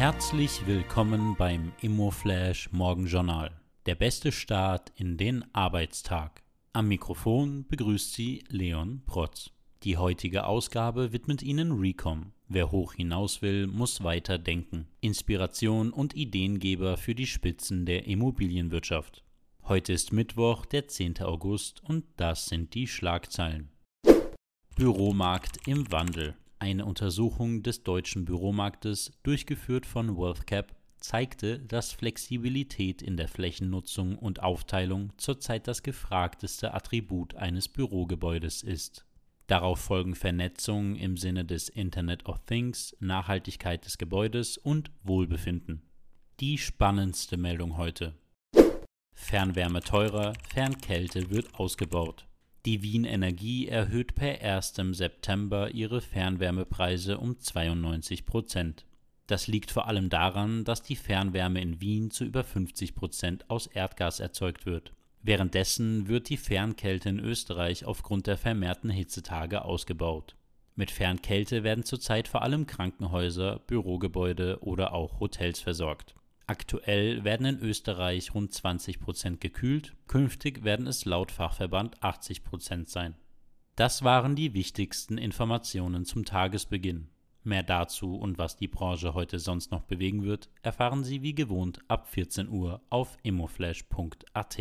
Herzlich willkommen beim Immoflash Morgenjournal. Der beste Start in den Arbeitstag. Am Mikrofon begrüßt Sie Leon Protz. Die heutige Ausgabe widmet Ihnen Recom. Wer hoch hinaus will, muss weiter denken. Inspiration und Ideengeber für die Spitzen der Immobilienwirtschaft. Heute ist Mittwoch, der 10. August und das sind die Schlagzeilen. Büromarkt im Wandel. Eine Untersuchung des deutschen Büromarktes, durchgeführt von WealthCap, zeigte, dass Flexibilität in der Flächennutzung und Aufteilung zurzeit das gefragteste Attribut eines Bürogebäudes ist. Darauf folgen Vernetzung im Sinne des Internet of Things, Nachhaltigkeit des Gebäudes und Wohlbefinden. Die spannendste Meldung heute. Fernwärme teurer, Fernkälte wird ausgebaut. Die Wien Energie erhöht per 1. September ihre Fernwärmepreise um 92 Prozent. Das liegt vor allem daran, dass die Fernwärme in Wien zu über 50 Prozent aus Erdgas erzeugt wird. Währenddessen wird die Fernkälte in Österreich aufgrund der vermehrten Hitzetage ausgebaut. Mit Fernkälte werden zurzeit vor allem Krankenhäuser, Bürogebäude oder auch Hotels versorgt. Aktuell werden in Österreich rund 20 Prozent gekühlt, künftig werden es laut Fachverband 80 Prozent sein. Das waren die wichtigsten Informationen zum Tagesbeginn. Mehr dazu und was die Branche heute sonst noch bewegen wird, erfahren Sie wie gewohnt ab 14 Uhr auf immoflash.at.